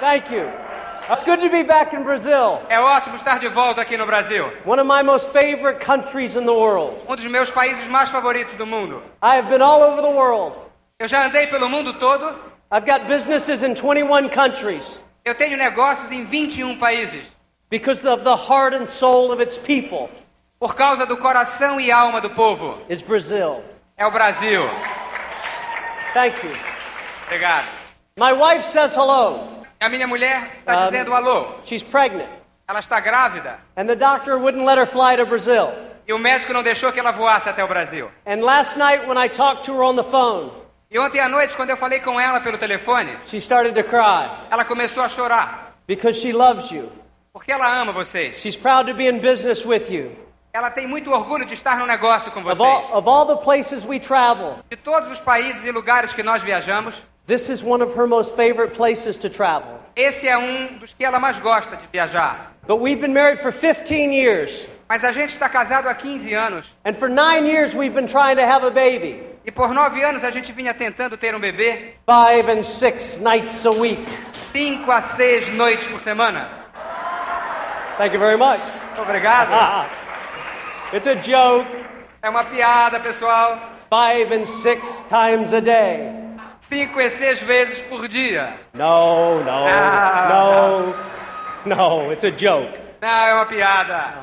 Thank you. It's good to be back in Brazil, É ótimo estar de volta aqui no Brasil. one of my most favorite countries in the world. Um dos meus países mais favoritos do mundo. I have been all over the world. Eu já andei pelo mundo todo. I've got businesses in 21 countries Eu tenho negócios em 21 países. because of the heart and soul of its people Por causa do coração e alma do povo. is Brazil. É o Brasil. Thank you. Obrigado. My wife says hello. A minha mulher está Ah, dizendo alô. She's pregnant, Ela está grávida. and the doctor wouldn't let her fly to Brazil. E o médico não deixou que ela voasse até o Brasil. And last night, when I talked to her on the phone, E ontem à noite, quando eu falei com ela pelo telefone, she started to cry ela começou a chorar. because she loves you. Porque ela ama vocês. She's proud to be in business with you. Ela tem muito orgulho de estar no negócio com Of vocês. all, of all the places we travel, De todos os países e lugares que nós viajamos, this is one of her most favorite places to travel. esse é um dos que ela mais gosta de viajar. But we've been married for 15 years, Mas a gente está casado há 15 anos. and for nine years we've been trying to have a baby. E por nove anos a gente vinha tentando ter um bebê Five and six nights a week. cinco a seis noites por semana. Thank you very much. Obrigado. it's a joke. É uma piada, pessoal. Five and six times a day. Cinco e seis vezes por dia. No, no, Ah. no, no, it's a joke. Não, é uma piada.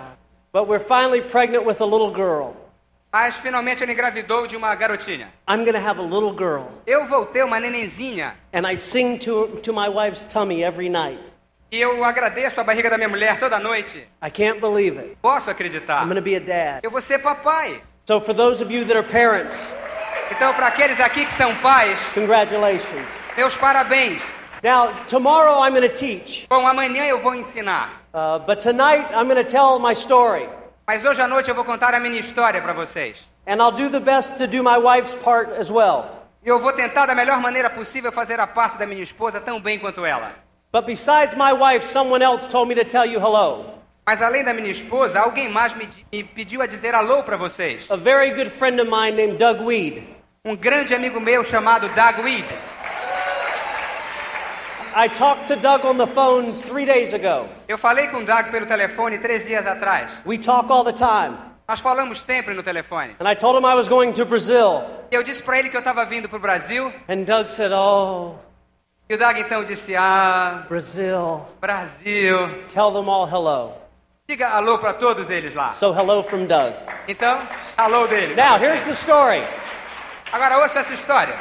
But we're finally pregnant with a little girl. Mas finalmente ele engravidou de uma garotinha. I'm to have a little girl. Eu voltei uma nenenzinha And I sing to, to my wife's tummy every night. e eu agradeço a barriga da minha mulher toda noite. I can't believe it. Posso acreditar? I'm to be a dad. Eu vou ser papai. So, for those of you that are parents, Então, para aqueles aqui que são pais, congratulations. meus parabéns. Now, tomorrow I'm going to teach. Bom, amanhã eu vou ensinar. Uh, but tonight I'm going to tell my story. Mas hoje à noite eu vou contar a minha história para vocês. And I'll do the best to do my wife's part as well. E eu vou tentar da melhor maneira possível fazer a parte da minha esposa tão bem quanto ela. But besides my wife, someone else told me to tell you hello. Mas além da minha esposa, alguém mais me, me pediu a dizer alô para vocês. A very good friend of mine named Doug Weed. Um grande amigo meu chamado Doug Weed. I talked to Doug on the phone three days ago. Eu falei com Doug pelo telefone três dias atrás. We talk all the time. Nós falamos sempre no telefone. And I told him I was going to Brazil. Eu disse para ele que eu estava vindo para o Brasil. And Doug said, Oh, E o Doug então disse: Ah, Brazil. Brasil. Tell them all hello. Diga alô para todos eles lá. So, hello from Doug. Então, alô dele. Now, here's the story Agora ouça essa história.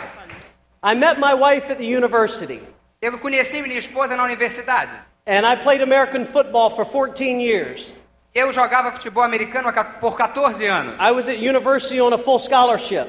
I met my wife at the university, Eu conheci minha esposa na universidade. and I played American football for 14 years. Eu jogava futebol americano por 14 anos. I was at university on a full scholarship.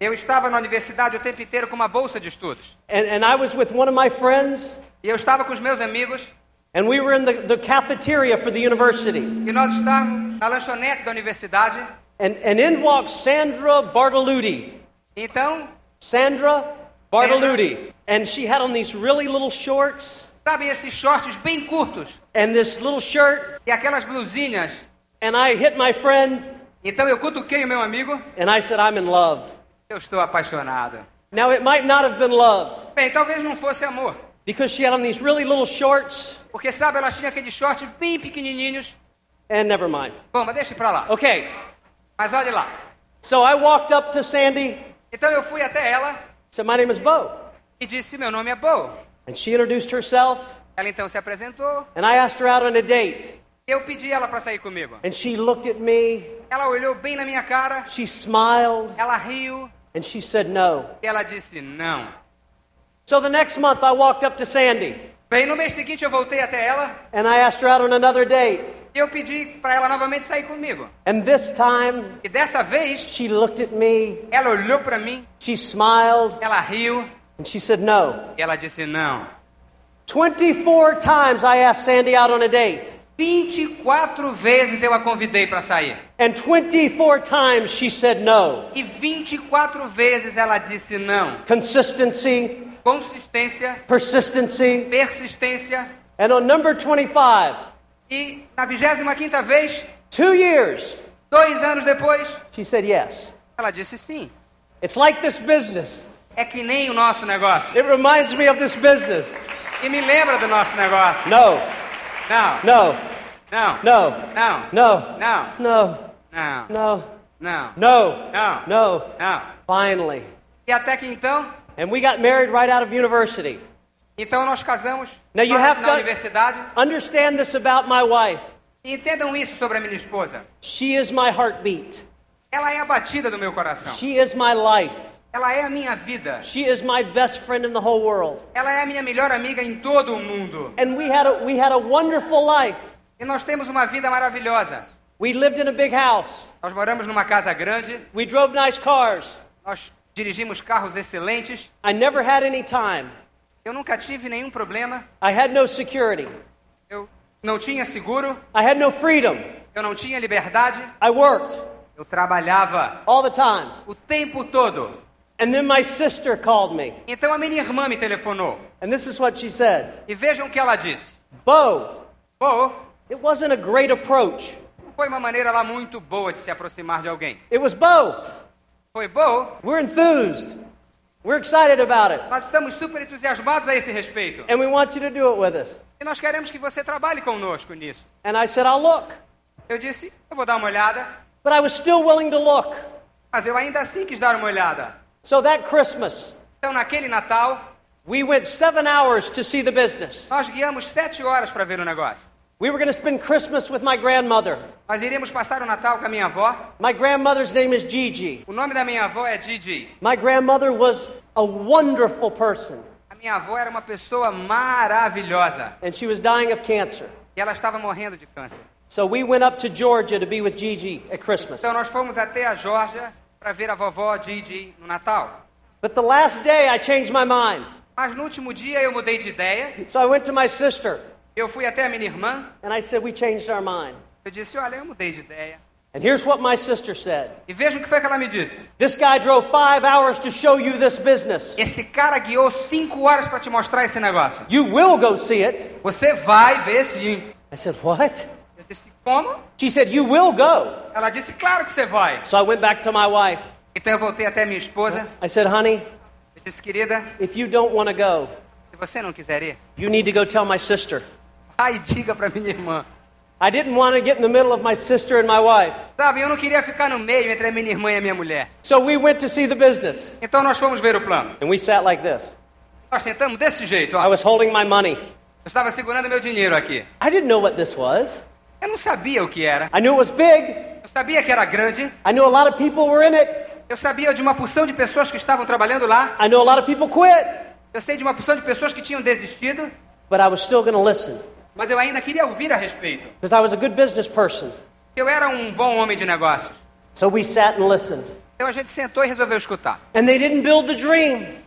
Eu estava na universidade o tempo inteiro com uma bolsa de estudos. And, and I was with one of my friends, E eu estava com os meus amigos and we were in the, the cafeteria for the university. e nós estávamos na lanchonete da universidade. And, and in walks Sandra Bartoluti. Então, Sandra Bartoluti. And she had on these really little shorts sabe esses shorts bem curtos and this little shirt. e aquelas blusinhas. And I hit my friend, Então eu cutuquei o meu amigo. and I said, I'm in love. Eu estou apaixonado. Now, it might not have been love Bem, talvez não fosse amor. because she had on these really little shorts, Porque, sabe, elas tinham aqueles shorts bem pequenininhos. and never mind. Bom, mas deixe pra lá. Okay, Mas olhe lá. so I walked up to Sandy, Então eu fui até ela said, My name is Bo. e disse: Meu nome é Bo. And she introduced herself, Ela então se apresentou. and I asked her out on a date. Eu pedi ela para sair comigo. And she looked at me, Ela olhou bem na minha cara, she smiled, ela riu and she said no. e ela disse: Não. So the next month I walked up to Sandy, Bem, no mês seguinte eu voltei até ela and I asked her out on another date. E eu pedi para ela novamente sair comigo. And this time E dessa vez, she looked at me, ela olhou para mim, she smiled, ela riu and she said no. e ela disse: Não. 24 times I asked Sandy out on a date, 24 vezes eu a convidei para sair. and 24 times she said no. E 24 vezes ela disse não. Consistency, Consistência, persistency, persistência. and on number 25, E na 25 vez, two years, dois anos depois, she said yes. ela disse sim. It's like this business. É que nem o nosso negócio. It reminds me of this business. E me lembra do nosso negócio. No, Não, no, não, no, não, no, não, no, não, no, não, no, não, no. não. Finally. E até que então, And we got married right out of university. então nós casamos Now you have na universidade. Understand this about my wife. Entendam isso sobre a minha esposa. She is my heartbeat. Ela é a batida do meu coração. She is my life. Ela é a minha vida. She is my best friend in the whole world. Ela é a minha melhor amiga em todo o mundo. And we had a, we had a wonderful life. E nós temos uma vida maravilhosa. We lived in a big house. Nós moramos numa casa grande, We drove nice cars. nós dirigimos carros excelentes. I never had any time. Eu nunca tive nenhum problema. I had no security. Eu não tinha seguro, I had no freedom. eu não tinha liberdade. I worked Eu trabalhava all the time. o tempo todo. And then my sister called me. Então a minha irmã me telefonou. And this is what she said E vejam o que ela disse. Bo, Pô, it wasn't a great approach. não foi uma maneira lá muito boa de se aproximar de alguém. It was Bo. Foi boa. We're enthused. We're excited about it. Nós estamos super entusiasmados a esse respeito. And we want you to do it with us. E nós queremos que você trabalhe conosco nisso. And I said, I'll look. Eu disse, eu vou dar uma olhada. But I was still willing to look. Mas eu ainda assim quis dar uma olhada. So that Christmas, Então, naquele Natal, we went seven hours to see the business. nós guiamos sete horas para ver o negócio. We were going to spend Christmas with my grandmother. Nós iríamos passar o Natal com a minha avó. My grandmother's name is Gigi. O nome da minha avó é Didi. My grandmother was a wonderful person, A minha avó era uma pessoa maravilhosa. and she was dying of cancer. E ela estava morrendo de câncer. So we went up to Georgia to be with Gigi at Christmas. Então, nós fomos até a Geórgia para ver a vovó Didi no Natal. But the last day, I changed my mind. Mas no último dia eu mudei de ideia. So I went to my sister, Eu fui até a minha irmã. and I said, We changed our mind. Eu disse: Olha, eu mudei de ideia. And here's what my sister said E veja o que foi que ela me disse. This guy drove five hours to show you this business. Esse cara guiou cinco horas para te mostrar esse negócio. You will go see it. Você vai ver sim. I said, What? Eu disse: Como? She said, You will go. Ela disse: Claro que você vai. So I went back to my wife. Então eu voltei até minha esposa. I said, Honey, Eu disse: Querida, if you don't want to go, se você não quiser ir, you need to go tell my sister. E diga para minha irmã. I didn't want to get in the middle of my sister and my wife. Sabe, eu não queria ficar no meio entre a minha irmã e a minha mulher. So we went to see the business. Então nós fomos ver o plano. And we sat like this. Nós sentamos desse jeito, I ó. was holding my money. Eu estava segurando meu dinheiro aqui. I didn't know what this was. Eu não sabia o que era. I knew it was big. Eu sabia que era grande. I knew a lot of people were in it. Eu sabia de uma porção de pessoas que estavam trabalhando lá. I knew a lot of people quit. Eu sei de uma porção de pessoas que tinham desistido. But I was still going to listen Mas eu ainda queria ouvir a respeito. because I was a good business person. Eu era um bom homem de negócios. So we sat and listened. Então a gente sentou e resolveu escutar. And they didn't build the dream.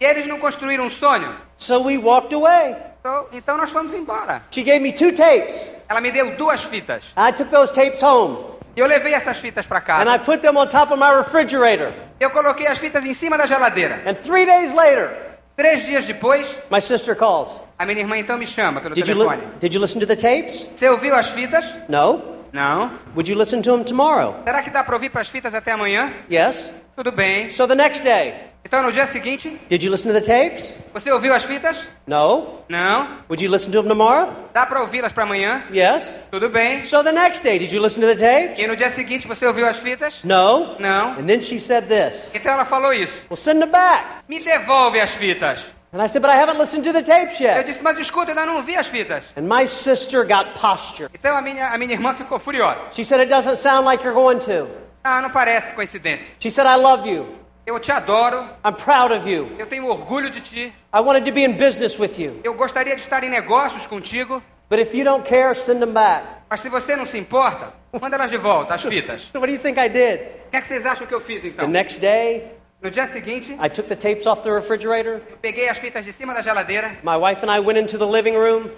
E eles não construíram um sonho. So we walked away. Então, então nós fomos embora. She gave me two tapes. Ela me deu duas fitas. I took those tapes home eu levei essas fitas para and I casa. put them on top of my refrigerator. Eu coloquei as fitas em cima da geladeira. And three days later, Três dias depois, my sister calls. a minha irmã então me chama pelo Did you, telefone. li- did you listen to the tapes? Você ouviu as fitas? No. Não. Would you listen to them tomorrow? Será que dá para ouvir para as fitas até amanhã? Yes. Tudo bem. So the next day, Então no dia seguinte, did you listen to the tapes? você ouviu as fitas? No. Não. Would you listen to them tomorrow? Dá para ouvi-las para amanhã? Yes. Tudo bem. So the next day, did you listen to the tapes? E no dia seguinte você ouviu as fitas? No. Não. And then she said this. Então ela falou isso. Well, send them back. Me devolve as fitas. And I said, but I haven't listened to the tapes Eu yet. disse, mas escuta, eu ainda não ouvi as fitas. And my sister got posture. Então a minha, a minha irmã ficou furiosa. She said, it doesn't sound like you're going to. Ah, não parece coincidência. She said, I love you. Eu te adoro. I'm proud of you. Eu tenho orgulho de ti. I wanted to be in business with you. Eu gostaria de estar em negócios contigo. But if you don't care, send them back. Mas se você não se importa, manda elas de volta, as fitas. So what do you think I did? O que, é que vocês acham que eu fiz The então? next day, No dia seguinte, I took the tapes off the refrigerator. eu peguei as fitas de cima da geladeira My wife and I went into the living room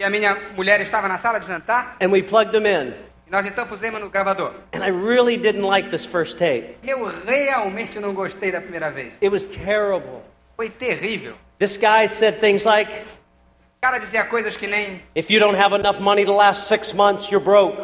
e a minha mulher estava na sala de jantar. and we plugged them in. Nós então pusemos no gravador. And I really didn't like this first tape. Eu realmente não gostei da primeira vez. It was terrible. Foi terrível. This guy said things like, O cara dizia coisas que nem: if you don't have enough money to last six months, you're broke.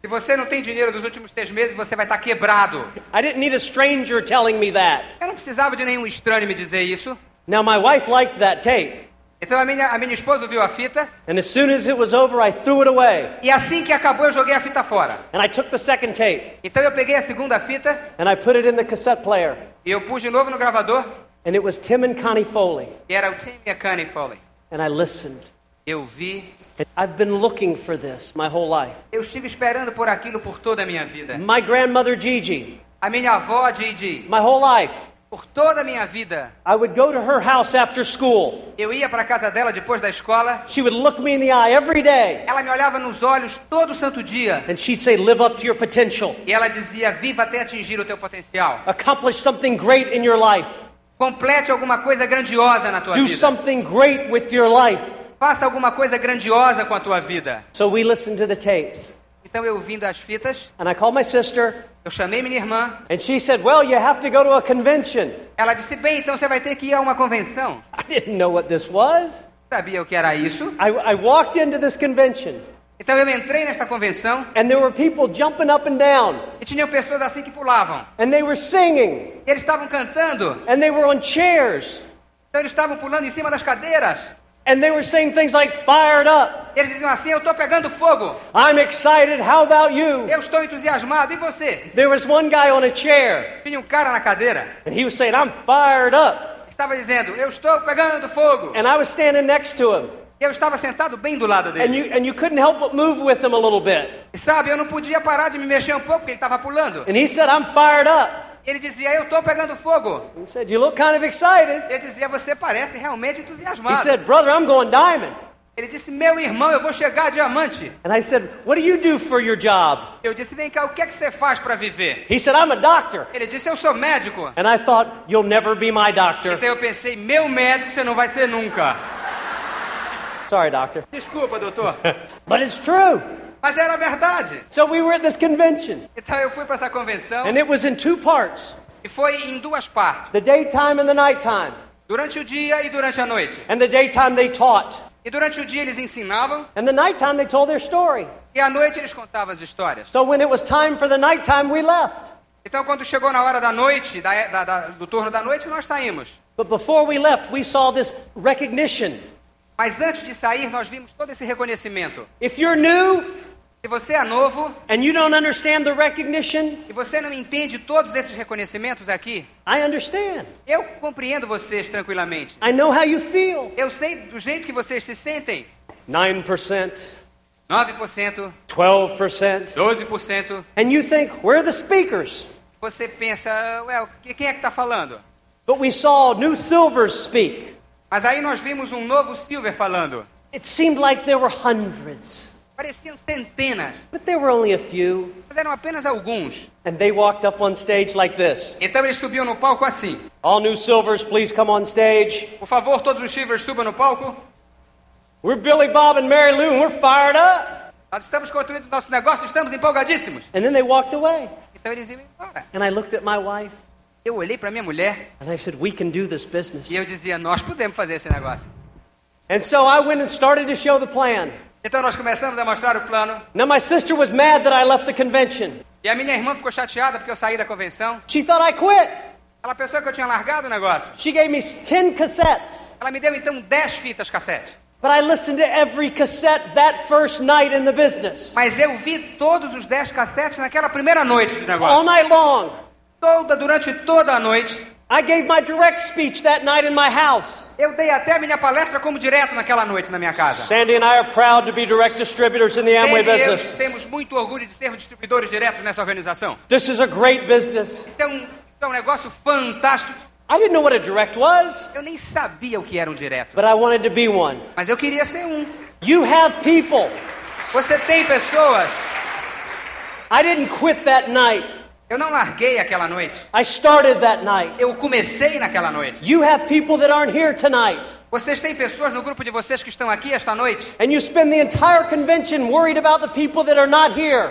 se você não tem dinheiro dos últimos seis meses, você vai estar quebrado. I didn't need a stranger telling me that. Eu não precisava de nenhum estranho me dizer isso. Now, my wife liked that tape. Então a minha, a minha esposa viu a fita and as soon as it was over, I threw it away. e assim que acabou eu joguei a fita fora. And I took the second tape Então eu peguei a segunda fita and I put it in the cassette player. e eu pus de novo no gravador And it was Tim and Connie Foley. e era o Tim e a Connie Foley. And I listened. Eu vi, I've been looking for this my whole life. eu estive esperando por aquilo por toda a minha vida. My grandmother Gigi, A minha avó Gigi, my whole life, por toda a minha vida, I would go to her house after school. eu ia para a casa dela depois da escola, She would look me in the eye every day ela me olhava nos olhos todo santo dia and she'd say, Live up to your potential. e ela dizia: "Viva até atingir o teu potencial. Accomplish something great in your life. Complete alguma coisa grandiosa na tua Do vida. something great with your life. Faça alguma coisa grandiosa com a tua vida." So we listened to the tapes. Então eu vindo as fitas, And I called my sister eu chamei minha irmã, and she said, Well, you have to go to a convention. ela disse: "Bem, então você vai ter que ir a uma convenção." I didn't know what this was. Sabia o que era isso? I, I walked into this convention Então eu entrei nesta convenção and there were people jumping up and down e tinham pessoas assim que pulavam. and they were singing E eles estavam cantando, and they were on chairs então eles estavam pulando em cima das cadeiras. And they were saying things like fired up. Eles diziam assim: Eu estou pegando fogo, I'm excited. How about you? eu estou entusiasmado, e você? There was one guy on a chair Tinha um cara na cadeira, and he was saying, I'm fired up. estava dizendo: Eu estou pegando fogo. And I was standing next to him E eu estava sentado bem do lado and dele. you, and you couldn't help but move with him a little bit. E sabe, eu não podia parar de me mexer um pouco porque ele estava pulando. And he said, I'm fired up. Ele dizia: Eu estou pegando fogo. He said, You look kind of excited. Ele dizia: Você parece realmente He entusiasmado. said, Brother, I'm going diamond. Ele disse: Meu irmão, eu vou chegar a diamante. And I said, What do you do for your job? Eu disse: Vem cá, o que é que você faz para viver? He said, I'm a doctor. Ele disse: Eu sou médico. And I thought, You'll never be my doctor. Então eu pensei: Meu médico você não vai ser nunca. Sorry, doctor. Desculpa, doutor. But it's true. Mas era verdade. So we were at this convention, Então eu fui para essa convenção and it was in two parts e foi em duas partes: the daytime and the nighttime. durante o dia e durante a noite. And the daytime they taught, E durante o dia eles ensinavam and the nighttime they told their story. e à noite eles contavam as histórias. So when it was time for the nighttime, we left. Então quando chegou na hora da noite, da- da- da- do turno da noite, nós saímos. But before we left, we saw this recognition. Mas antes de sair, nós vimos todo esse reconhecimento. If you're new Se você é novo and you don't understand the recognition, e você não entende todos esses reconhecimentos aqui, I understand. eu compreendo vocês tranquilamente. I know how you feel. Eu sei do jeito que vocês se sentem. 9%, 9%, 12%. 12%. And you think, where are the speakers? Você pensa, quem é que está falando? But we saw new silvers speak. Mas aí nós vimos um novo Silver falando. It seemed like there were hundreds, Pareciam centenas, but there were only a few. mas eram apenas alguns. And they walked up on stage like this. Então eles subiam no palco assim. All new silvers, please come on stage. Por favor, todos os Silvers subam no palco. We're Billy Bob and Mary Lou, and we're fired up. Nós estamos construindo nosso negócio, estamos empolgadíssimos. And then they walked away. Então eles iam embora. And I looked at my wife, Eu olhei para minha mulher and I said, We can do this business. e eu dizia, nós podemos fazer esse negócio. And so I went and started to show the plan. Então nós começamos a mostrar o plano. Now, my sister was mad that I left the convention. E a minha irmã ficou chateada porque eu saí da convenção. She thought I quit. Ela pensou que eu tinha largado o negócio. She gave me 10 cassettes. Ela me deu então 10 fitas cassete. But I listened to every cassette that first night in the business. Mas eu vi todos os 10 cassetes naquela primeira noite do All negócio. night long. Toda, durante toda a noite. I gave my direct speech that night in my house. Eu dei até a minha palestra como direto naquela noite na minha casa. Sandy and I are proud to be direct distributors in the Amway e eu business. temos muito orgulho de sermos distribuidores diretos nessa organização. This is a great business. Isso é um, isso é um negócio fantástico. I didn't know what a direct was, Eu nem sabia o que era um direto, but I wanted to be one. mas eu queria ser um. You have people. Você tem pessoas. I didn't quit that night. Eu não larguei aquela noite. I started that night. Eu comecei naquela noite. You have people that aren't here tonight. Vocês têm pessoas no grupo de vocês que estão aqui esta noite And you spend the entire convention worried about the people that are not here.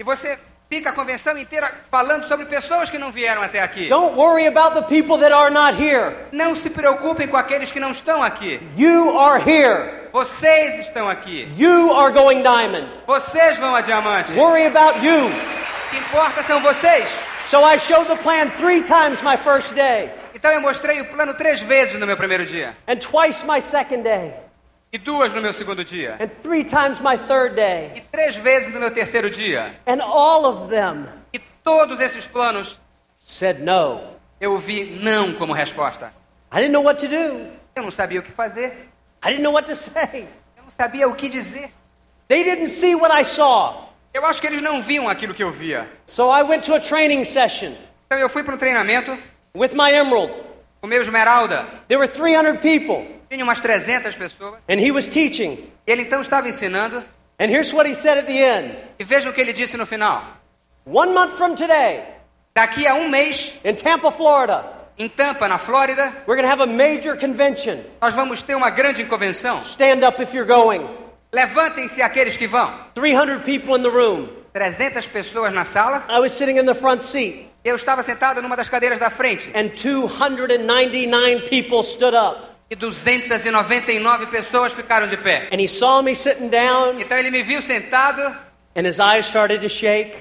e você fica a convenção inteira falando sobre pessoas que não vieram até aqui. Don't worry about the people that are not here. Não se preocupem com aqueles que não estão aqui. You are here. Vocês estão aqui. You are going diamond. Vocês vão a diamante. Worry about you. O que importa são vocês. So I showed the plan three times my first day. Então eu mostrei o plano três vezes no meu primeiro dia. and twice my second day, E duas no meu segundo dia. and three times my third day. E três vezes no meu terceiro dia. And all of them E todos esses planos said no. eu vi não como resposta. I didn't know what to do. Eu não sabia o que fazer. I didn't know what to say. Eu não sabia o que dizer. They didn't see what I saw. Eu acho que eles não viam aquilo que eu via. So I went to a training session Então eu fui para um treinamento with my emerald. com meu esmeralda. There were 300 people, Tinha umas 300 pessoas. and he was teaching. Ele então estava ensinando. And here's what he said at the end E veja o que ele disse no final. One month from today, Daqui a um mês, in Tampa, Florida, em Tampa, na Flórida, we're going to have a major convention. nós vamos ter uma grande convenção. Stand up if you're going. Levantem-se aqueles que vão. 300 people in the room. 300 pessoas na sala. I was sitting in the front seat, Eu estava sentado numa das cadeiras da frente. and 299 people stood up. E 299 pessoas ficaram de pé. And he saw me sitting down, Então ele me viu sentado and his eyes started to shake.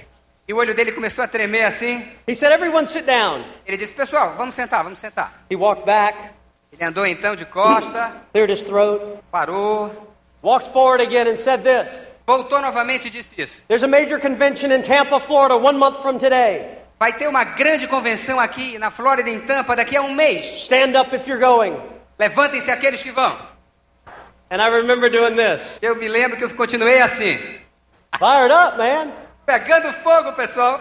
e o olho dele começou a tremer assim. He said, Everyone sit down. Ele disse: Pessoal, vamos sentar, vamos sentar. He walked back, Ele andou então de costa, cleared his throat, parou, walked forward again, and said this voltou novamente e disse isso. There's a major convention in Tampa, Florida, one month from today. Vai ter uma grande convenção aqui na Flórida, em Tampa, daqui a um mês. Stand up if you're going. Levantem-se aqueles que vão. And I remember doing this. Eu me lembro que eu continuei assim, Fired up, man. pegando fogo, pessoal.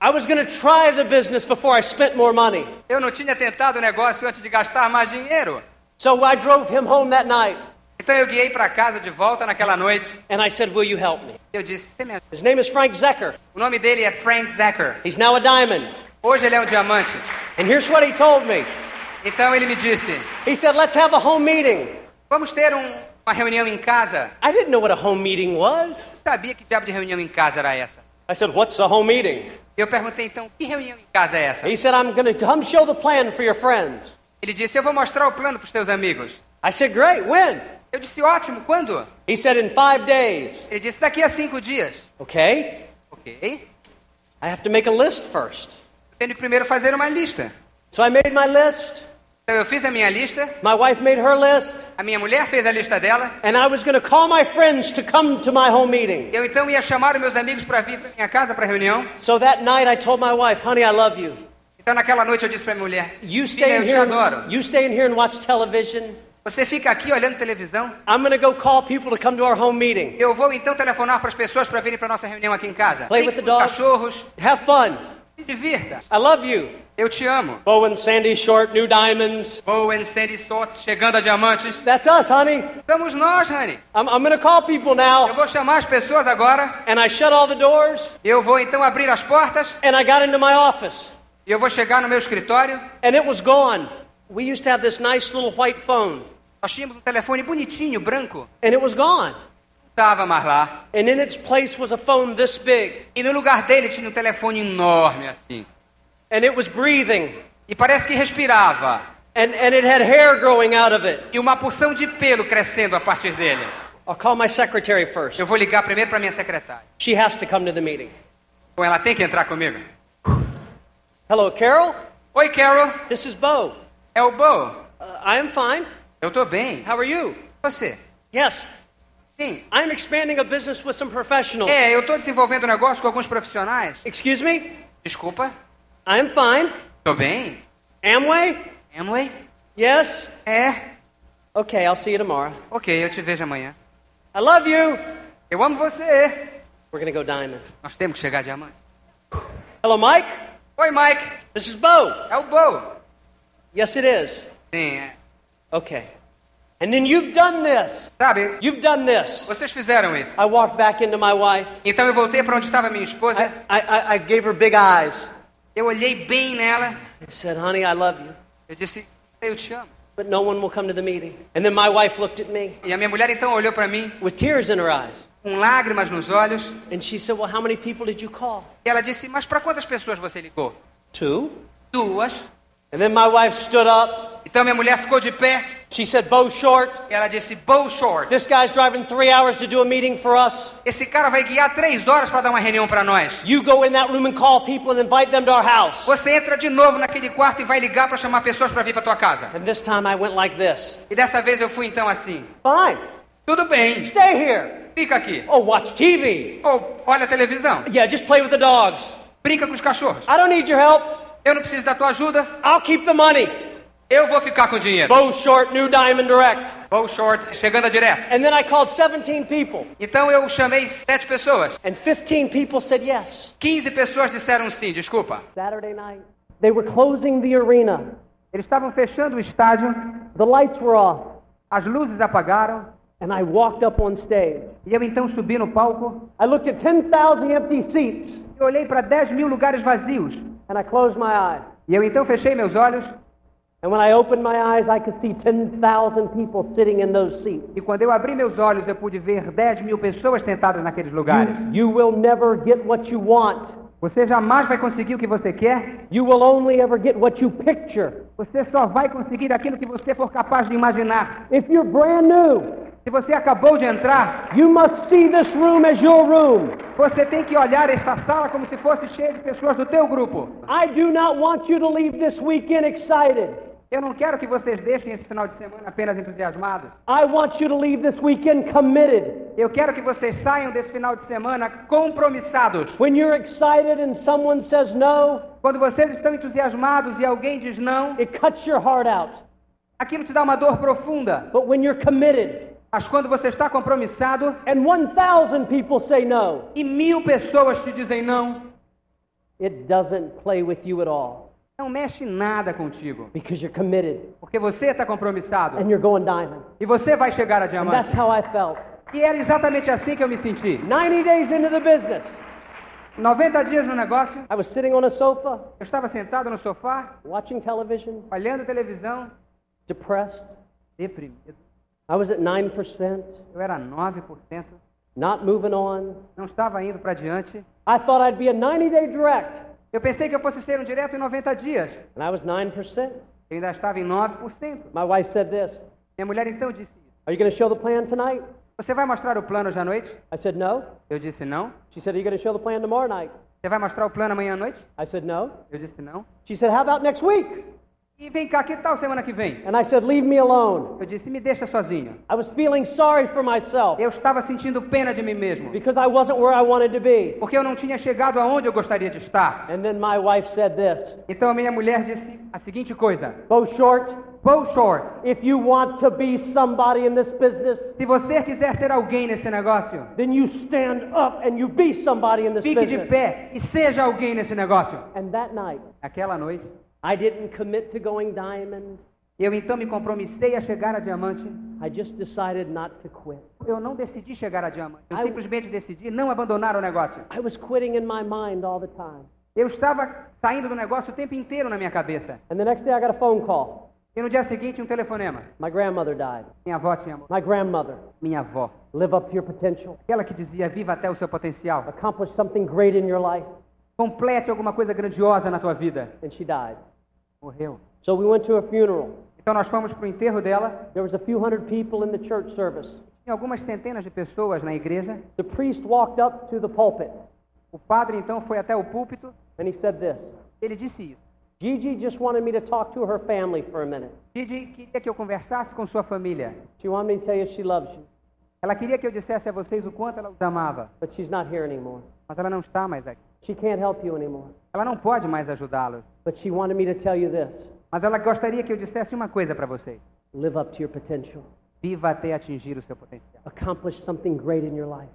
I was going to try the business before I spent more money. Eu não tinha tentado o negócio antes de gastar mais dinheiro. So I drove him home that night, Então eu guiei para casa de volta naquela noite. and I said, Will you help me? Eu disse: "Você me ajuda?" His name is Frank Zecker. O nome dele é Frank Zacker. He's now a diamond. Hoje ele é um diamante. And here's what he told me Então ele me disse: He said, Let's have a home meeting. Vamos ter um- uma reunião em casa. I didn't know what a home meeting was. Eu sabia que diabo de reunião em casa era essa. I said, What's a home meeting? Eu perguntei então: Que reunião em casa é essa? He said, I'm going to come show the plan for your friends. Ele disse: Eu vou mostrar o plano para os teus amigos. I said, Great, when? Eu disse: Ótimo, quando? He said, In five days. Ele disse: Daqui a cinco dias. Okay, Ok. I have to make a list first. Eu tenho que primeiro fazer uma lista. So I made my list. Então eu fiz a minha lista, My wife made her list. a minha mulher fez a lista dela. And I was going to call my friends to come to my home meeting. Eu então ia chamar os meus amigos para vir para minha casa para a reunião. So that night I told my wife, honey, I love you. Então naquela noite eu disse para minha mulher: You stay eu in te here. adoro. You stay in here and watch television. Você fica aqui olhando televisão. I'm to go call people to come to our home meeting. Eu vou então telefonar para as pessoas para virem para nossa reunião aqui em casa. Play Brinque with the dog. cachorros. Have fun. Se divirta. I love you. Eu te amo. Bowen, Sandy, Short, New Diamonds. Bowen, Sandy, Stott, chegando a diamantes. That's us, honey. Estamos nós, honey. I'm, I'm to call people Eu now. vou chamar as pessoas agora. And I shut all the doors Eu vou então abrir as portas. and I got into my office. Eu vou chegar no meu escritório. And it was gone. We used to have this nice little white phone. Nós tínhamos um telefone bonitinho, branco. And it was gone. Estava mais lá. And in its place was a phone this big. E no lugar dele tinha um telefone enorme assim. And it was breathing. E parece que respirava. And, and it had hair growing out of it. E uma porção de pelo crescendo a partir dele. I'll call my secretary first. Eu vou ligar primeiro para minha secretária. She has to come to the meeting. Ou ela tem que entrar comigo. Hello, Carol. Oi, Carol. This is Bo. É o Bo. Uh, I am fine. Eu tô bem. How are you? Você? Yes, Sim. I'm expanding a business with some professionals. É, eu tô desenvolvendo um negócio com alguns profissionais. Excuse me? Desculpa. I'm fine. Tô bem. Amway? Amway? Yes? É. Okay, I'll see you tomorrow. Ok, eu te vejo amanhã. I love you. Eu amo você. We're to go diamond. Nós temos que chegar diamante. Hello, Mike. Oi, Mike. This is Bo. É o Bo. Yes, it is. Sim, é. Okay. And then you've done this. Sabe, You've done this. vocês fizeram isso. I walked back into my wife. Então eu voltei para onde estava minha esposa. I, I- I gave her big eyes. Eu olhei bem nela. I said, honey, I love you. Eu disse, eu te amo. But no one will come to the meeting. And then my wife looked at me E a minha mulher então olhou para mim with tears in her eyes. com lágrimas nos olhos. And she said, Well, how many people did you call? E ela disse, mas para quantas pessoas você ligou? Two. Duas. And then my wife stood up Então minha mulher ficou de pé She said, Bo Short, ela disse, Bow Short, this guy's driving three hours to do a meeting for us. esse cara vai guiar três horas para dar uma reunião para nós. You go in that room and call people and invite them to our house. Você entra de novo naquele quarto e vai ligar para chamar pessoas para vir para tua casa. And this time I went like this. E dessa vez eu fui então assim. Fine, Tudo bem, stay here. fica aqui. Oh, watch TV. Ou olha a televisão. Yeah, just play with the dogs. Brinca com os cachorros. I don't need your help. Eu não preciso da tua ajuda. I'll keep the money. Eu vou ficar com o dinheiro. Bo Short, New Diamond Direct. Bow Short, chegando a direto. And then I called 17 people, Então eu chamei sete pessoas. and 15 people said yes. 15 pessoas disseram sim, desculpa. Saturday night, they were closing the arena. Eles estavam fechando o estádio, The lights were off, as luzes apagaram, and I walked up on stage. e eu então subi no palco I looked at 10,000 empty seats, e olhei para 10 mil lugares vazios. and I closed my eyes. E eu então fechei meus olhos, e quando eu abri meus olhos, eu pude ver 10 mil pessoas sentadas naqueles lugares. You will never get what you want. Você jamais vai conseguir o que você quer, You will only ever get what you picture. você só vai conseguir aquilo que você for capaz de imaginar. If you're brand new, Se você acabou de entrar, you must see this room as your room. você tem que olhar esta sala como se fosse cheia de pessoas do teu grupo. I do not want you to leave this weekend excited. Eu não quero que vocês deixem esse final de semana apenas entusiasmados. I want you to leave this weekend committed. Eu quero que vocês saiam desse final de semana compromissados. When you're excited and someone says no, Quando vocês estão entusiasmados e alguém diz não, it cuts your heart out. aquilo te dá uma dor profunda. But when you're committed Mas quando você está compromissado and 1,000 people say no, e mil pessoas te dizem não, it doesn't play with you at all não mexe nada contigo. because you're committed Porque você está compromissado and you're going diamond. e você vai chegar a And diamante. that's how I felt. E era exatamente assim que eu me senti. 90 days into the business, 90 dias no negócio, I was sitting on a sofa, eu estava sentado no sofá, watching television, olhando televisão, depressed. deprimido. I was at 9%, Eu era 9%, not moving on. não estava indo para diante. I thought I'd be a 90 day direct, Eu pensei que eu fosse ser um direto em 90 dias. and I was 9%. Eu ainda estava em 9%. My wife said this Minha mulher então disse: Are you going to show the plan tonight? Você vai mostrar o plano hoje à noite? I said, No. Eu disse: Não. She said, Are you going to show the plan tomorrow night? Você vai mostrar o plano amanhã à noite? I said, No. Eu disse: Não. She said, How about next week? E vem cá, que tal semana que vem? And I said, Leave me alone. Eu disse: Me deixa sozinho. I was feeling sorry for myself Eu estava sentindo pena de mim mesmo, because I wasn't where I wanted to be. porque eu não tinha chegado aonde eu gostaria de estar. And then my wife said this Então a minha mulher disse a seguinte coisa: Bo Short, Bow short. if you want to be somebody in this business, Se você quiser ser alguém nesse negócio, then you stand up and you be somebody in this fique de business. pé e seja alguém nesse negócio. And that night, Aquela noite, I didn't commit to going diamond. eu então me compromissei a chegar a diamante. I just decided not to quit. Eu não decidi chegar a diamante. Eu I- simplesmente decidi não abandonar o negócio. I was quitting in my mind all the time. Eu estava saindo do negócio o tempo inteiro na minha cabeça. And the next day I got a phone call. E no dia seguinte, um telefonema. My grandmother died. Minha avó tinha morrido. My grandmother, Minha avó. live up to your potential. Aquela que dizia: Viva até o seu potencial. Accomplish something great in your life. Complete alguma coisa grandiosa na tua vida. And she died. Morreu. So we went to a funeral. Então nós fomos para o enterro dela. There was a few hundred people in the church service. Tinha algumas centenas de pessoas na igreja. The priest walked up to the pulpit O padre então foi até o púlpito. and he said this Ele disse isso. Gigi just wanted me to talk to her family for a minute. Didi queria que eu conversasse com sua família. She wanted me to tell you she loves you, Ela queria que eu dissesse a vocês o quanto ela os amava. but she's not here anymore. Mas ela não está mais aqui. She can't help you anymore. Ela não pode mais ajudá-los. But she wanted me to tell you this Mas ela gostaria que eu dissesse uma coisa para vocês. live up to your potential, Viva até atingir o seu potencial. accomplish something great in your life.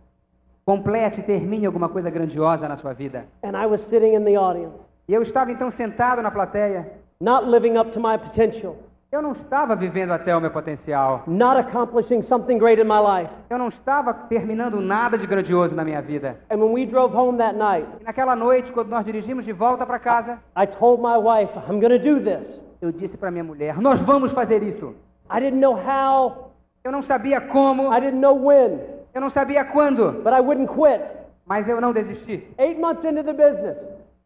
Complete e termine alguma coisa grandiosa na sua vida. And I was sitting in the audience, E eu estava então sentado na plateia. not living up to my potential, Eu não estava vivendo até o meu potencial. not accomplishing something great in my life. Eu não estava terminando nada de grandioso na minha vida. And when we drove home that night, E naquela noite, quando nós dirigimos de volta para casa, I told my wife, I'm going to do this. eu disse para minha mulher: Nós vamos fazer isso. I didn't know how, Eu não sabia como, I didn't know when, eu não sabia quando, but I wouldn't quit. mas eu não desisti. Eight months into the business,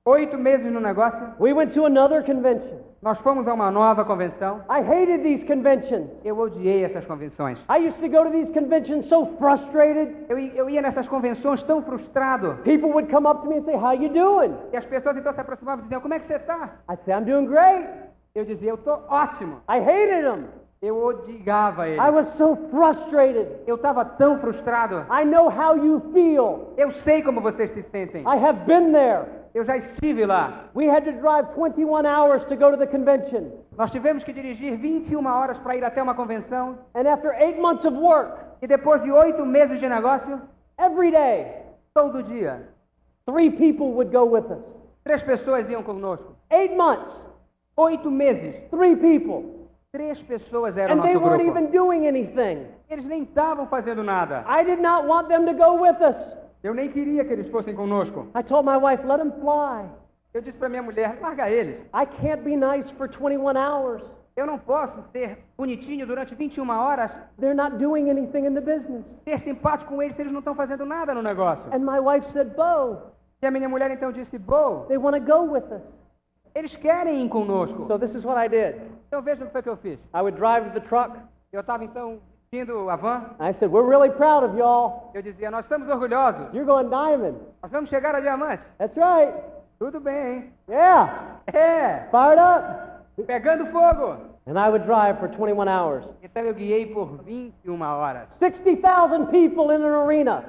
Oito meses no negócio, We went to another convention. nós fomos a uma nova convenção. I hated these conventions. Eu odiei essas convenções. I used to go to these conventions so frustrated. Eu, i- eu ia nessas convenções tão frustrado. People would come up to me and say, "How you doing?" E as pessoas então se aproximavam e diziam, como é que você está? I'd say, "I'm doing great." Eu dizia, eu estou ótimo. I hated them. Eu odiava ele. I was so frustrated. Eu estava tão frustrado. I know how you feel. Eu sei como vocês se sentem. I have been there. Eu já estive lá. We had to drive 21 hours to go to the convention. Nós tivemos que dirigir 21 horas para ir até uma convenção. And after eight months of work, E depois de oito meses de negócio, every day, todo dia, three people would go with us. três pessoas iam conosco. Eight months, Oito meses, three people. três pessoas eram And they weren't grupo. even doing anything. Eles nem estavam fazendo nada. I did not want them to go with us. Eu nem queria que eles fossem conosco. I told my wife, let them fly. Eu disse para minha mulher, larga eles. I can't be nice for 21 hours. Eu não posso ser bonitinho durante 21 horas, They're not doing anything in the business. ser simpático com eles eles não estão fazendo nada no negócio. And my wife said, Bo, E a minha mulher então disse, Bo, they want to go with us. eles querem ir conosco. So this is what I did. Então veja o que foi que eu fiz. I would drive the truck. Eu estava então indo a van. I said, we're really proud of y'all. Eu dizia, nós estamos orgulhosos. You're going diamond. Nós vamos chegar a diamante. That's right. Tudo bem? Yeah. É, Fired up. pegando fogo. And I would drive for 21 hours. Então eu guiei por 21 horas. 60,000 people in an arena.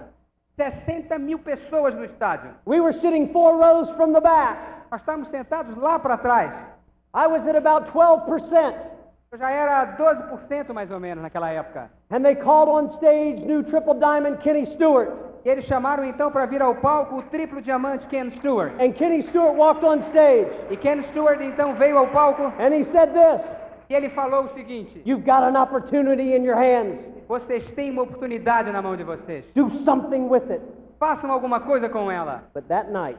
60 mil pessoas no estádio. We were sitting four rows from the back. Nós estávamos sentados lá para trás. I was at about 12%. Já era 12% mais ou menos naquela época. And they called on stage new triple diamond Kenny Stewart. E eles chamaram então para vir ao palco o triplo diamante Ken Stewart. And Kenny Stewart walked on stage. E Ken Stewart então veio ao palco And he said this e ele falou o seguinte: You've got an opportunity in your hands. Vocês têm uma oportunidade na mão de vocês. Do something with it. Façam alguma coisa com ela. But that night,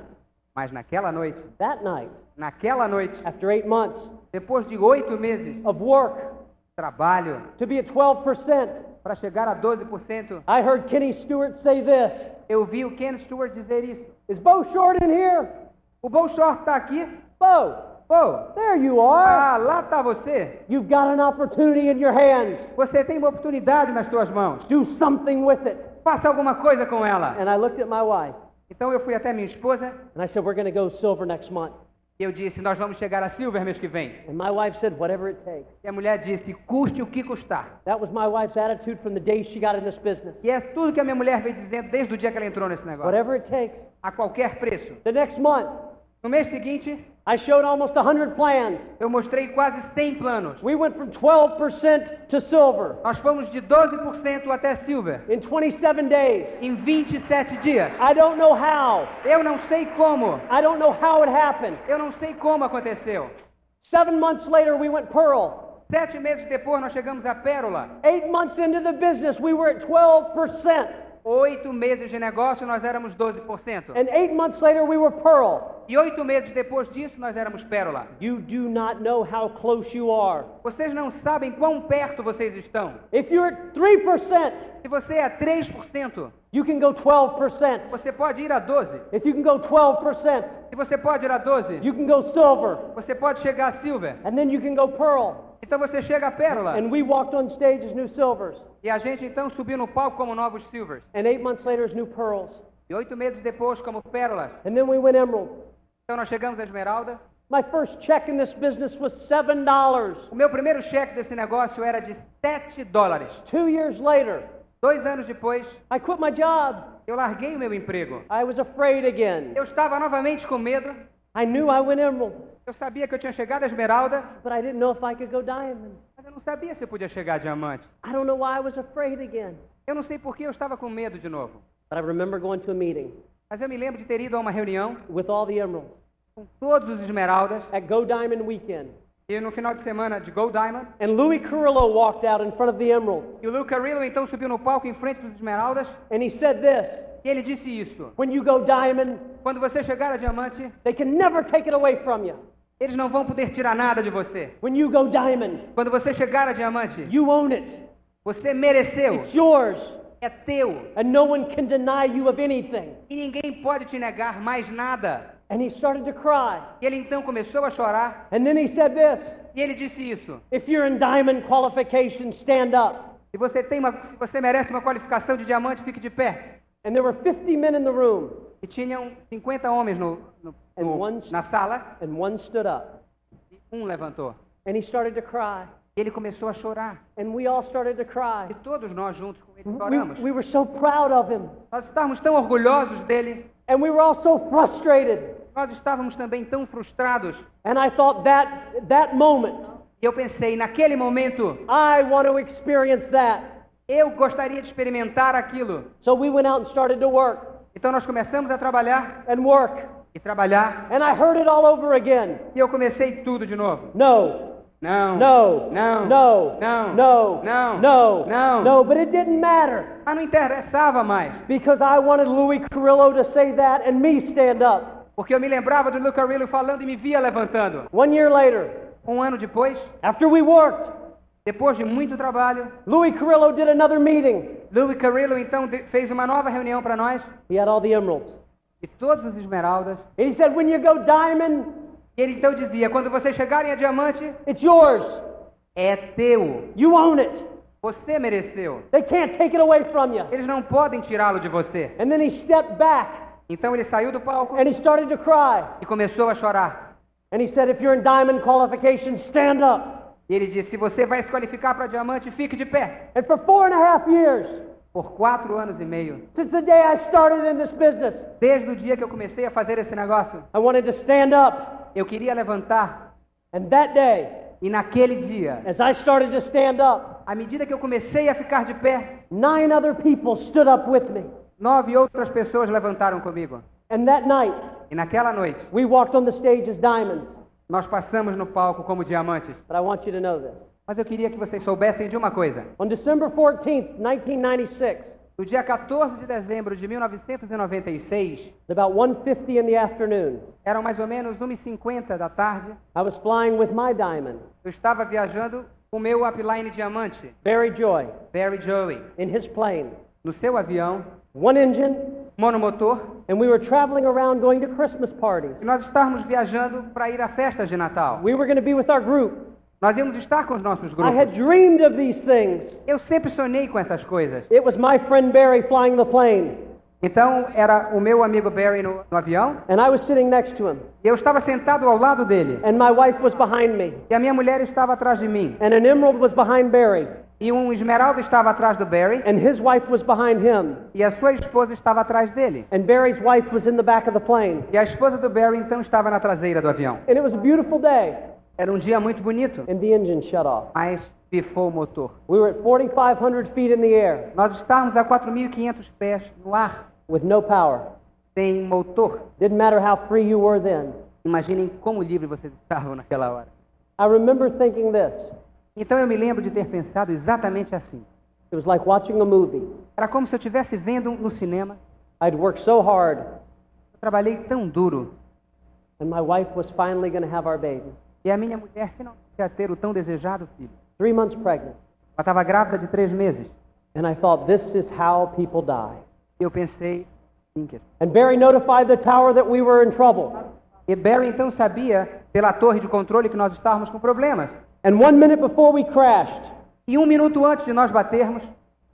Mas naquela noite, that night, naquela noite, after eight months depois de oito meses of work trabalho to be at 12%, para chegar a 12%, I heard Kenny Stewart say this eu vi o Ken Stewart dizer isso. Is Bo Short in here? O Bo Short está aqui? Bo, Bo, there you are. ah, lá está você. You've got an opportunity in your hands. Você tem uma oportunidade nas suas mãos. Do something with it. Faça alguma coisa com ela. And I looked at my wife Então eu fui até minha esposa and I said, We're going to go silver next month. e eu disse: Nós vamos chegar a Silver mês que vem. And my wife said, Whatever it takes. E a mulher disse: Custe o que custar. That was my wife's attitude from the day she got in this business. E é tudo que a minha mulher veio dizendo desde o dia que ela entrou nesse negócio. Whatever it takes. A qualquer preço. The next month, No mês seguinte, I showed almost 100 plans. eu mostrei quase 100 planos. We went from 12% to silver Nós fomos de 12% até Silver in 27 days. em 27 dias. I don't know how. Eu não sei como. I don't know how it happened. Eu não sei como aconteceu. Seven months later, we went pearl. Sete meses depois, nós chegamos à Pérola. Eight months into the business, we were at 12%. Oito meses de negócio, nós éramos 12%. And eight months later, we were pearl. E oito meses depois disso, nós éramos Pérola. You do not know how close you are. Vocês não sabem quão perto vocês estão. If you're at 3%, Se você é 3%, you can go 12%. você pode ir a 12%. If you can go 12%, Se você pode ir a 12%, you can go silver. você pode chegar a Silver. And then you can go pearl. Então você chega a Pérola. And we walked on stage as new silvers. E a gente então subiu no palco como novos Silvers. And eight months later as new pearls. E oito meses depois como Pérolas. And then we went emerald. Então nós chegamos a Esmeralda. My first check in this business was $7. O meu primeiro cheque desse negócio era de 7 dólares. Two years later, Dois anos depois, I quit my job. eu larguei o meu emprego. I was afraid again. Eu estava novamente com medo. I knew I went emerald, Eu sabia que eu tinha chegado a Esmeralda, but I didn't know if I could go diamond. mas eu não sabia se eu podia chegar a diamante. I don't know why I was afraid again. Eu não sei por que eu estava com medo de novo. But I remember going to a meeting Mas eu me lembro de ter ido a uma reunião with all the emeralds com todos os Esmeraldas at Go Diamond Weekend. e no final de semana de Gold Diamond. And Louis Carrillo walked out in front of the emerald. E o Lou Carrillo então subiu no palco em frente dos Esmeraldas And he said this e ele disse isso. When you go diamond, Quando você chegar a diamante, they can never take it away from you. eles não vão poder tirar nada de você. When you go diamond, Quando você chegar a diamante, you own it. você mereceu. It's yours. É teu. And no one can deny you of anything. E ninguém pode te negar mais nada. And he started to cry. E ele então começou a chorar And then he said this e ele disse isso. If you're in diamond qualification, stand up. Se você tem uma, se você merece uma qualificação de diamante, fique de pé. And there were 50 men in the room, E tinham 50 homens no, no- no- na sala and one stood up. e um levantou. And he started to cry. E ele começou a chorar. And we all started to E cry. todos nós juntos com ele We, choramos. we were so proud of him. Nós estávamos tão orgulhosos dele. And we were all so frustrated. Nós estávamos também tão frustrados. And I thought that that moment, E eu pensei, naquele momento, I want to experience that. eu gostaria de experimentar aquilo. So we went out and started to work Então nós começamos a trabalhar and work. e trabalhar. And I heard it all over again. E eu comecei tudo de novo. No, Não. no, Não. no, Não. no, Não. no, Não. no. But it didn't matter não interessava mais. because I wanted Louis Carrillo to say that and me stand up. Porque eu me lembrava do Luke Carrillo falando e me via levantando. One year later, Um ano depois, after we worked, depois de muito trabalho, Louis Carrillo did another meeting. Louis Carrillo então fez uma nova reunião para nós. He had all the emeralds. E todos os esmeraldas. And he said, when you go diamond, E ele então dizia: quando vocês chegarem a diamante, it's yours. é teu. You own it. Você mereceu. They can't take it away from you. Eles não podem tirá-lo de você. And then he stepped back Então ele saiu do palco and he started to cry. e começou a chorar. And he said, if you're in diamond qualification, stand up. E ele disse: se você vai se qualificar para diamante, fique de pé. And for four and a half years, Por quatro anos e meio, since the day I started in this business, desde o dia que eu comecei a fazer esse negócio, I wanted to stand up. Eu queria levantar. And that day, E naquele dia, as I started to stand up, à medida que eu comecei a ficar de pé, nine other people stood up with me. nove outras pessoas levantaram comigo. And that night, E naquela noite, we walked on the stage as diamonds. nós passamos no palco como diamantes. But I want you to know this. Mas eu queria que vocês soubessem de uma coisa. On December 14th, 1996, No dia 14 de dezembro de 1996, at about 1.50 in the afternoon, eram mais ou menos 1h50 da tarde, I was flying with my diamond, eu estava viajando com meu upline diamante, Barry Joy, Barry Joey, in his plane. no seu avião, One engine, monomotor, and we were traveling around going to Christmas parties. e nós estávamos viajando para ir a festas de Natal. We were going to be with our group. Nós íamos estar com os nossos I grupos. had dreamed of these things. Eu sempre sonhei com essas coisas. It was my friend Barry flying the plane, Então, era o meu amigo Barry no, no avião, and I was sitting next to him, e eu estava sentado ao lado dele, and my wife was behind me, e a minha mulher estava atrás de mim, and an emerald was behind Barry, e um esmeralda estava atrás do Barry, and his wife was behind him, e a sua esposa estava atrás dele. and Barry's wife was in the back of the plane. E a esposa do Barry então estava na traseira do avião. And it was a beautiful day, Era um dia muito bonito, and the engine shut off. mas pifou o motor. We were at 4,500 feet in the air Nós estávamos a 4.500 pés no ar, with no power. sem motor. Didn't matter how free you were then. Imaginem como livre vocês estavam naquela hora. I remember thinking this Então eu me lembro de ter pensado exatamente assim. it was like watching a movie. Era como se eu estivesse vendo no cinema. I'd worked so hard, Eu trabalhei tão duro and my wife was finally going to have our baby. E a minha mulher finalmente ia ter o tão desejado filho. Three months pregnant. Ela estava grávida de três meses. And I thought, this is how people die. E eu pensei, And Barry notified the tower that we were in trouble. E Barry então sabia pela torre de controle que nós estávamos com problemas. And one minute before we crashed, E um minuto antes de nós batermos,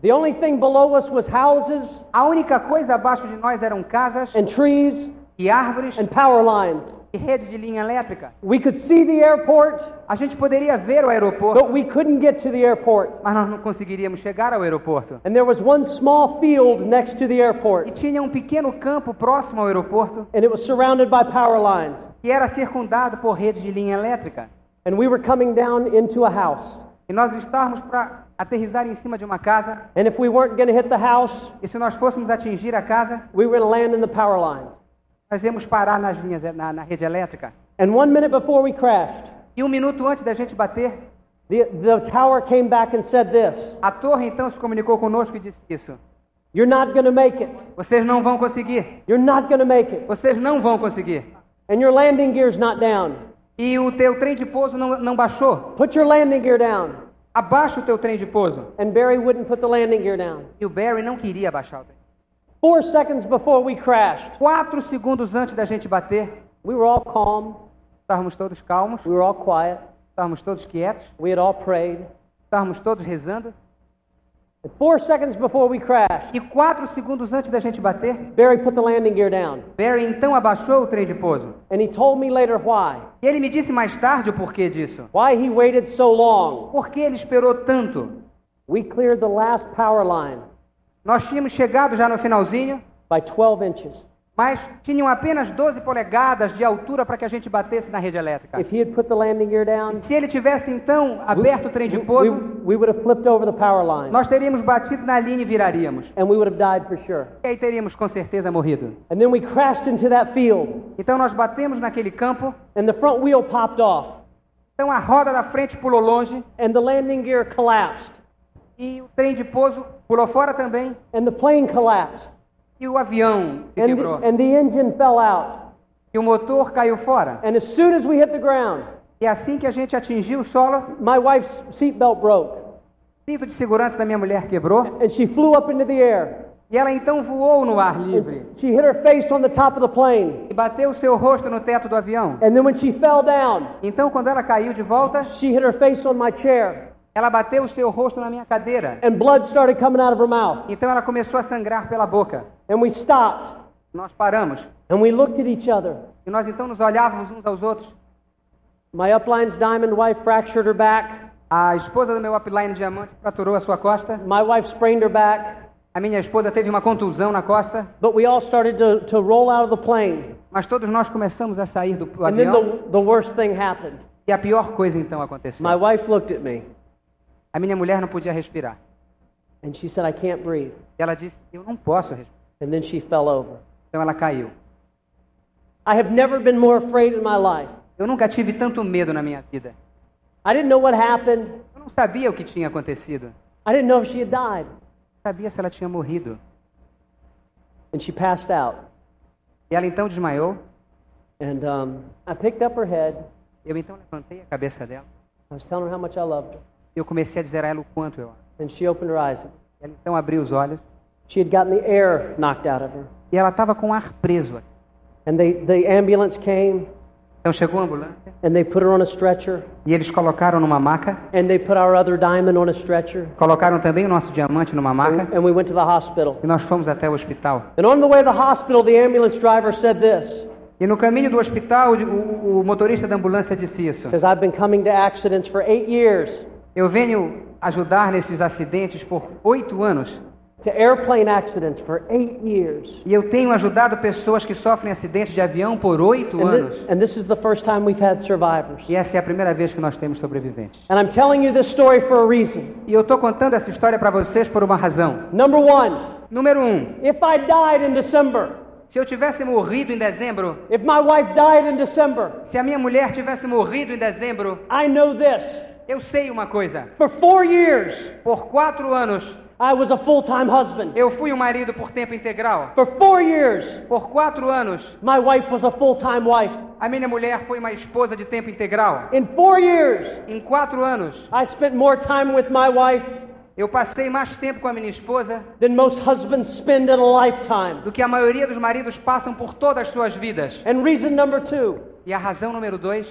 the only thing below us was houses a única coisa abaixo de nós eram casas and trees e árvores and power lines. e rede de linha elétrica. We could see the airport, A gente poderia ver o aeroporto, but we couldn't get to the airport. mas nós não conseguiríamos chegar ao aeroporto. And there was one small field next to the E airport, tinha um pequeno campo próximo ao aeroporto and it was surrounded by power lines. que era circundado por rede de linha elétrica. And we were coming down into a house. E nós estávamos para aterrissar em cima de uma casa. And if we weren't hit the house, E se nós fôssemos atingir a casa, we were land in the power lines. Nós íamos parar nas linhas, na, na rede elétrica. And one minute before we crashed, E um minuto antes da gente bater, the, the tower came back and said this a torre então se comunicou conosco e disse isso. You're not going to make it. Vocês não vão conseguir. You're not going to make it. Vocês não vão conseguir. And your landing gear's not down. E o teu trem de pouso não, não baixou. Put your landing gear down. Abaixa o teu trem de pouso. And Barry wouldn't put the landing gear down. E o Barry não queria abaixar o trem. Four seconds before we crashed, Quatro segundos antes da gente bater, We were all calm. Estávamos todos calmos, We were all quiet. estávamos todos quietos, We had all prayed. estávamos todos rezando. And four seconds before we crashed, E quatro segundos antes da gente bater, Barry put the landing gear down. Barry então abaixou o trem de pouso. And he told me later why. E ele me disse mais tarde o porquê disso. Why he waited so long. Por que ele esperou tanto? We cleared the last power line Nós tínhamos chegado já no finalzinho, by 12 inches. mas tinham apenas 12 polegadas de altura para que a gente batesse na rede elétrica. If he had put the landing gear down, Se ele tivesse então aberto o trem de we, pouso, we would have flipped over the power line. nós teríamos batido na linha e viraríamos. And we would have died for sure. E aí teríamos com certeza morrido. And then we crashed into that field. Então nós batemos naquele campo, And the front wheel popped off. então a roda da frente pulou longe And the landing gear collapsed. E o trem de pouso pulou fora também And the plane collapsed. e o avião se And quebrou. the, and the engine fell out. E o motor caiu fora. And as soon as we hit the ground, E assim que a gente atingiu o solo, my wife's seatbelt broke. o cinto de segurança da minha mulher quebrou And she flew up into the air. e ela então voou no ar livre And she hit her face on the top of the plane. e bateu o seu rosto no teto do avião. And then when she fell down, Então, quando ela caiu de volta, she hit her face on my chair. Ela bateu o seu rosto na minha cadeira. And blood started coming out of her mouth. Então, ela começou a sangrar pela boca. And we stopped. Nós paramos And we looked at each other. e nós então nos olhávamos uns aos outros. My upline's diamond wife fractured her back. A esposa do meu upline diamante fraturou a sua costa. My wife sprained her back. A minha esposa teve uma contusão na costa. But we all started to, to roll out of the plane. Mas todos nós começamos a sair do And then avião. the, the worst thing happened. E a pior coisa então aconteceu. My wife looked at me A minha mulher não podia respirar. and she said, I can't breathe. E ela disse: Eu não posso respirar. And then she fell over. Então ela caiu. I have never been more afraid in my life. Eu nunca tive tanto medo na minha vida. I didn't know what happened. Eu não sabia o que tinha acontecido. I didn't know if she had died. Eu sabia se ela tinha morrido. And she passed out. E ela então desmaiou. And um, I picked up her head. Eu então levantei a cabeça dela. I was telling her how much I loved her. Eu comecei a dizer a ela o quanto eu amo. And she opened her eyes. Ela então abriu os olhos. She had gotten the air knocked out of her. E ela estava com o ar preso. And they, the ambulance came Então chegou a ambulância. and they put her on a stretcher. E eles colocaram numa maca. And they put our other diamond on a stretcher. Colocaram também o nosso diamante numa maca. And, and we went to the hospital. E nós fomos até o hospital. And on the way to the hospital, the ambulance driver said this. E no caminho do hospital, o, o- o motorista da ambulância disse isso. Says, I've been coming to accidents for eight years, Eu venho ajudar nesses acidentes por oito anos. to airplane accidents for eight years. E eu tenho ajudado pessoas que sofrem acidentes de avião por oito And, anos. and this is the first time we've had survivors. E essa é a primeira vez que nós temos sobreviventes. And I'm telling you this story for a reason. E eu estou contando essa história para vocês por uma razão. Number one, Número um, if I died in December, se eu tivesse morrido em dezembro, if my wife died in December, se a minha mulher tivesse morrido em dezembro, I know this. Eu sei uma coisa. For four years, Por quatro anos, I was a full time husband. eu fui um marido por tempo integral. For four years, Por quatro anos, my wife was a full time wife. a minha mulher foi uma esposa de tempo integral. In four years, Em quatro anos, I spent more time with my wife eu passei mais tempo com a minha esposa than most husbands spend in a lifetime. do que a maioria dos maridos passam por todas as suas vidas. And reason number two, E a razão número dois,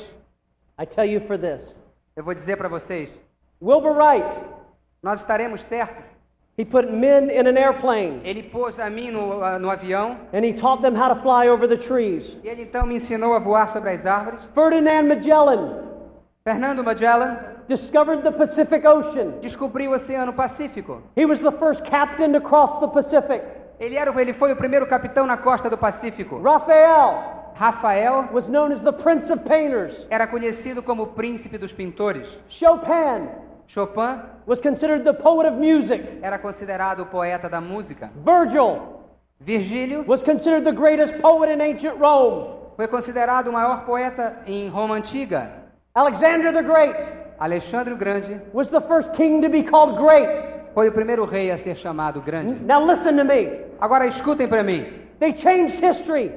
I tell you for this eu vou dizer para vocês, Wilbur Wright, nós estaremos certos. he put men in an airplane Ele pôs a mim no, no avião and he taught them how to fly over the trees. e ele então me ensinou a voar sobre as árvores. Ferdinand Magellan Fernando Magellan discovered the Pacific Ocean. descobriu o Oceano Pacífico. He was the first captain to cross the Pacific. Ele, era, ele foi o primeiro capitão na costa do Pacífico. Raphael Rafael was known as the Prince of Painters. era conhecido como o príncipe dos pintores. Chopin Chopin was considered the poet of music. era considerado o poeta da música. Virgil Virgílio was considered the greatest poet in ancient Rome. foi considerado o maior poeta em Roma antiga. Alexander the Great Alexandre o Grande was the first king to be called great. foi o primeiro rei a ser chamado grande. Now listen to me. Agora escutem para mim. They changed history.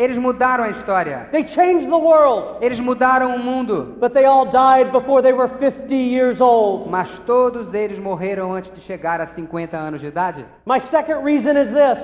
Eles mudaram a história. They changed the world. Eles mudaram o mundo. But they all died before they were 50 years old. Mas todos eles morreram antes de chegar a 50 anos de idade. My second reason is this.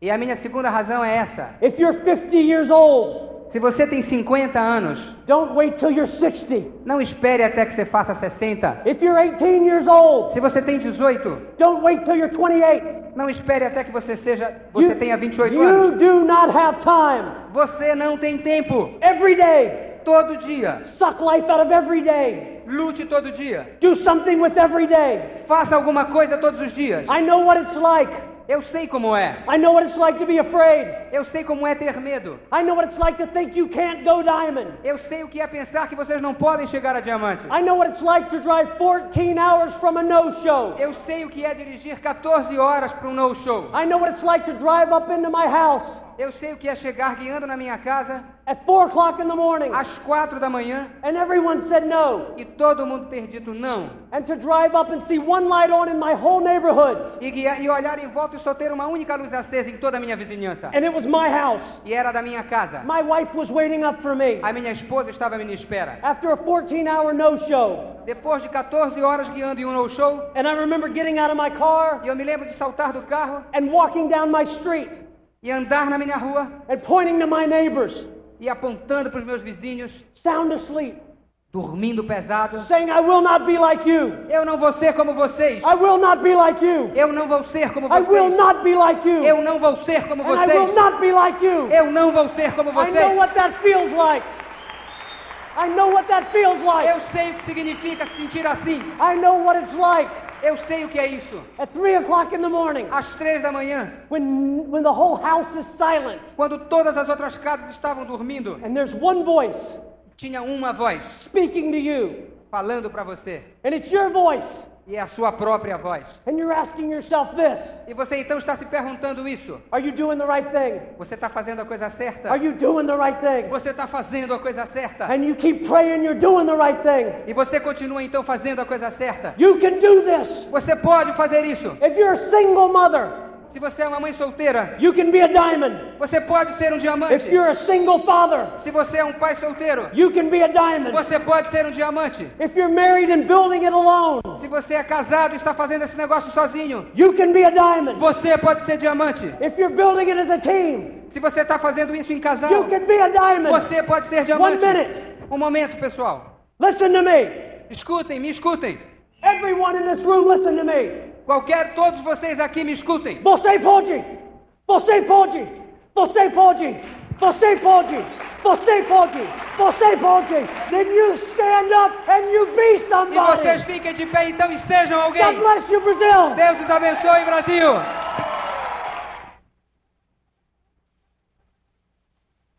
E a minha segunda razão é essa. If you're 50 years old, Se você tem 50 anos, don't wait till you're 60. não espere até que você faça 60. If you're 18 years old, Se você tem 18, don't wait till you're 28. não espere até que você seja, você You- tenha 28 you anos. do not have time. Você não tem tempo. Every day, Todo dia. suck life out of every day. Lute todo dia. Do something with every day. Faça alguma coisa todos os dias. I know what it's like. Eu sei como é. I know what it's like to be afraid. Eu sei como é ter medo. I know what it's like to think you can't go diamond. Eu sei o que é pensar que vocês não podem chegar a diamante. I know what it's like to drive 14 hours from a no-show. Eu sei o que é dirigir 14 horas para um no-show. I know what it's like to drive up into my house Eu sei o que é chegar guiando na minha casa at 4 o'clock in the morning às 4 da manhã and everyone said no. e todo mundo ter dito não. And to drive up and see one light on in my whole neighborhood. E, guiar, e olhar em volta e só ter uma única luz acesa em toda a minha vizinhança. And it was my house. E era da minha casa. My wife was waiting up for me. A minha esposa estava à minha espera. After a 14 hour no show. Depois de 14 horas guiando em um no-show, And I remember getting out of my car e eu me lembro de saltar do carro and walking down my street e andar na minha rua and pointing to my neighbors, e apontando para os meus vizinhos, sound asleep, dormindo pesado. saying, I will not be like you. Eu não vou ser como vocês. I will not be like you. Eu não vou ser como I will vocês. not be like you. Eu não vou ser como And I will vocês. not be like you. Eu não vou ser como I know vocês. what that feels like. I know what that feels Eu like. sei o que significa se sentir assim. I know what it's like Eu sei o que é isso. at 3 o'clock in the morning Às três da manhã, when, when the whole house is silent quando todas as outras casas estavam dormindo, and there's one voice tinha uma voz speaking to you. falando para você. And it's your voice. E é a sua própria voz. And you're asking yourself this E você então está se perguntando isso. Are you doing the right thing? Você está fazendo a coisa certa? Are you doing the right thing? Você está fazendo a coisa certa? And you keep praying you're doing the right thing. E você continua então fazendo a coisa certa? You can do this. Você pode fazer isso. If you're a single mother, Se você é uma mãe solteira, you can be a diamond. você pode ser um diamante. If you're a single father, Se você é um pai solteiro, you can be a diamond. você pode ser um diamante. If you're married and building it alone, Se você é casado e está fazendo esse negócio sozinho, you can be a diamond. você pode ser diamante. If you're building it as a team, Se você está fazendo isso em casal, you can be a diamond. você pode ser One diamante. minute. Um momento, pessoal. Listen to me. Escutem, me escutem. Everyone in this room, listen to me. Qualquer, todos vocês aqui me escutem. Você pode. Você pode. Você pode. Você pode. Você pode. Você pode. Then you stand up and you be E somebody. vocês fiquem de pé então e sejam God alguém. bless you, Brazil. Deus os abençoe, Brasil.